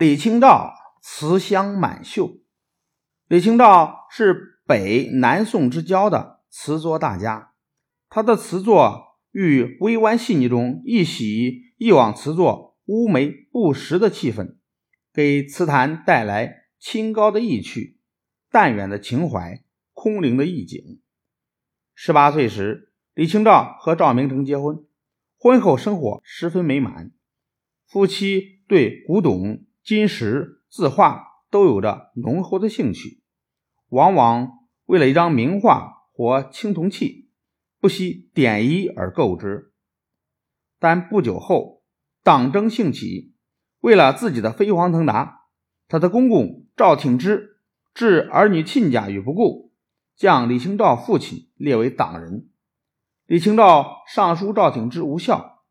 李清照词香满袖。李清照是北南宋之交的词作大家，他的词作与微弯细腻中一喜一往词作乌梅不实的气氛，给词坛带来清高的意趣、淡远的情怀、空灵的意境。十八岁时，李清照和赵明诚结婚，婚后生活十分美满，夫妻对古董。金石、字画都有着浓厚的兴趣，往往为了一张名画或青铜器，不惜点一而购之。但不久后，党争兴起，为了自己的飞黄腾达，他的公公赵挺之置儿女亲家于不顾，将李清照父亲列为党人。李清照上书赵挺之无效，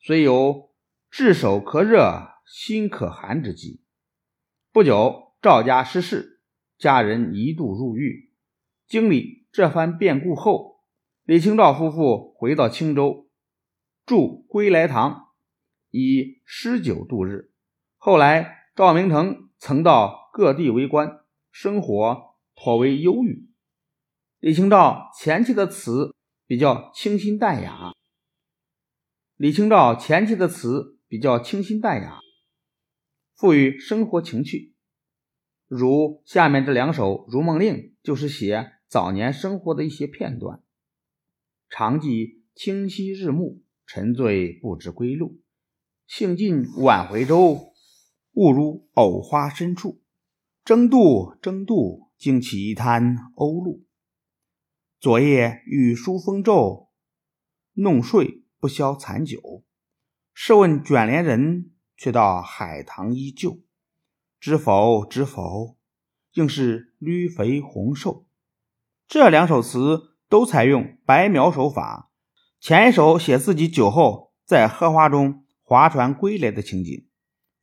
虽有炙手可热。心可寒之际，不久赵家失势，家人一度入狱。经历这番变故后，李清照夫妇回到青州，住归来堂，以诗酒度日。后来赵明诚曾到各地为官，生活颇为忧郁。李清照前期的词比较清新淡雅。李清照前期的词比较清新淡雅。赋予生活情趣，如下面这两首《如梦令》，就是写早年生活的一些片段。常记清溪日暮，沉醉不知归路。兴尽晚回舟，误入藕花深处。争渡争渡，惊起一滩鸥鹭。昨夜雨疏风骤，弄睡不消残酒。试问卷帘人。却道海棠依旧，知否？知否？应是绿肥红瘦。这两首词都采用白描手法。前一首写自己酒后在荷花中划船归来的情景，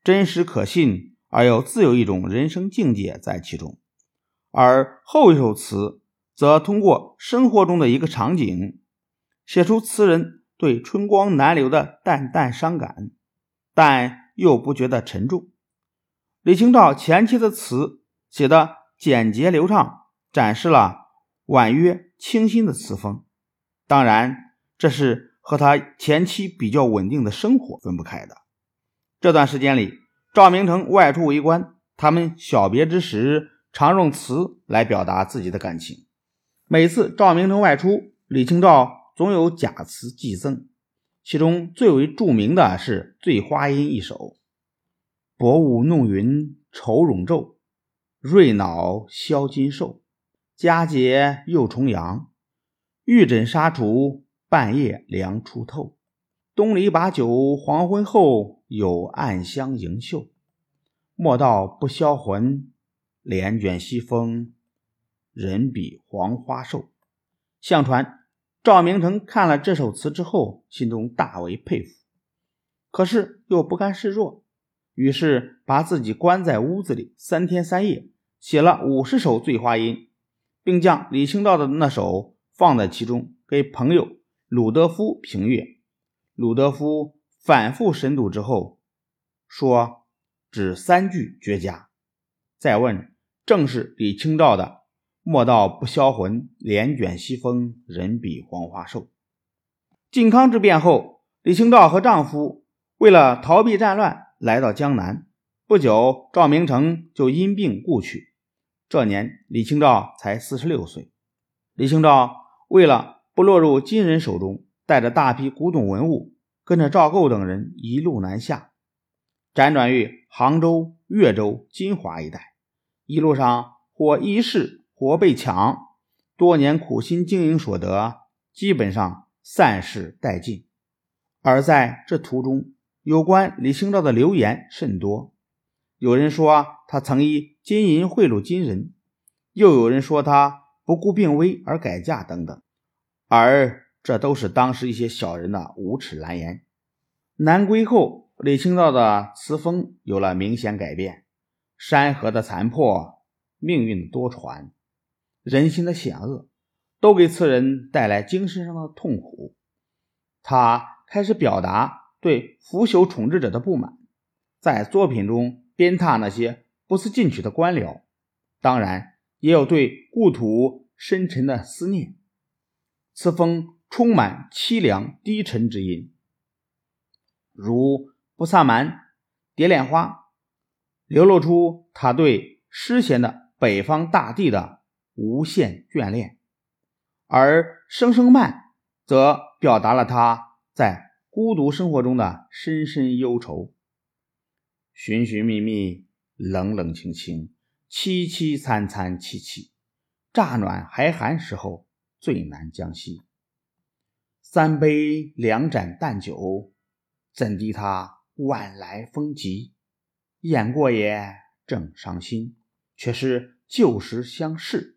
真实可信，而又自有一种人生境界在其中；而后一首词则通过生活中的一个场景，写出词人对春光难留的淡淡伤感，但。又不觉得沉重。李清照前期的词写的简洁流畅，展示了婉约清新的词风。当然，这是和他前期比较稳定的生活分不开的。这段时间里，赵明诚外出为官，他们小别之时常用词来表达自己的感情。每次赵明诚外出，李清照总有假词寄赠。其中最为著名的是《醉花阴》一首：“薄雾弄云愁容昼，瑞脑消金兽。佳节又重阳，玉枕纱厨，半夜凉初透。东篱把酒黄昏后，有暗香盈袖。莫道不销魂，帘卷西风，人比黄花瘦。”相传。赵明诚看了这首词之后，心中大为佩服，可是又不甘示弱，于是把自己关在屋子里三天三夜，写了五十首《醉花阴》，并将李清照的那首放在其中，给朋友鲁德夫评阅。鲁德夫反复审读之后，说只三句绝佳。再问，正是李清照的。莫道不销魂，帘卷西风，人比黄花瘦。靖康之变后，李清照和丈夫为了逃避战乱，来到江南。不久，赵明诚就因病故去。这年，李清照才四十六岁。李清照为了不落入金人手中，带着大批古董文物，跟着赵构等人一路南下，辗转于杭州、越州、金华一带。一路上或一事。活被抢，多年苦心经营所得基本上散失殆尽。而在这途中，有关李清照的流言甚多。有人说他曾以金银贿赂金人，又有人说他不顾病危而改嫁等等。而这都是当时一些小人的无耻蓝言。南归后，李清照的词风有了明显改变。山河的残破，命运的多舛。人心的险恶，都给词人带来精神上的痛苦。他开始表达对腐朽统治者的不满，在作品中鞭挞那些不思进取的官僚，当然也有对故土深沉的思念。此风充满凄凉低沉之音，如布萨蛮《蝶恋花》，流露出他对诗贤的北方大地的无限眷恋；而《声声慢》则表达了他在孤独生活中的深深忧愁。寻寻觅觅，冷冷清清，凄凄惨惨戚戚，乍暖还寒时候。最难将息。三杯两盏淡酒，怎敌他晚来风急？雁过也，正伤心，却是旧时相识。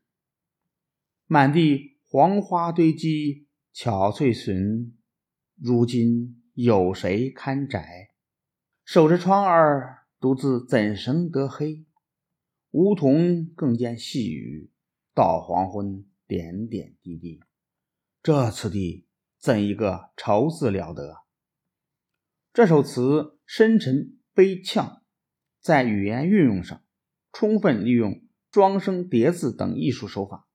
满地黄花堆积，憔悴损，如今有谁看宅？守着窗儿，独自怎生得黑？梧桐更见细雨，到黄昏。点点滴滴，这次第怎一个愁字了得！这首词深沉悲怆，在语言运用上充分利用庄声叠字等艺术手法。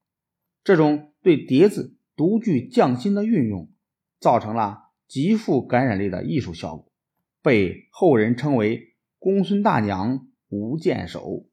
这种对叠字独具匠心的运用，造成了极富感染力的艺术效果，被后人称为“公孙大娘无剑手”。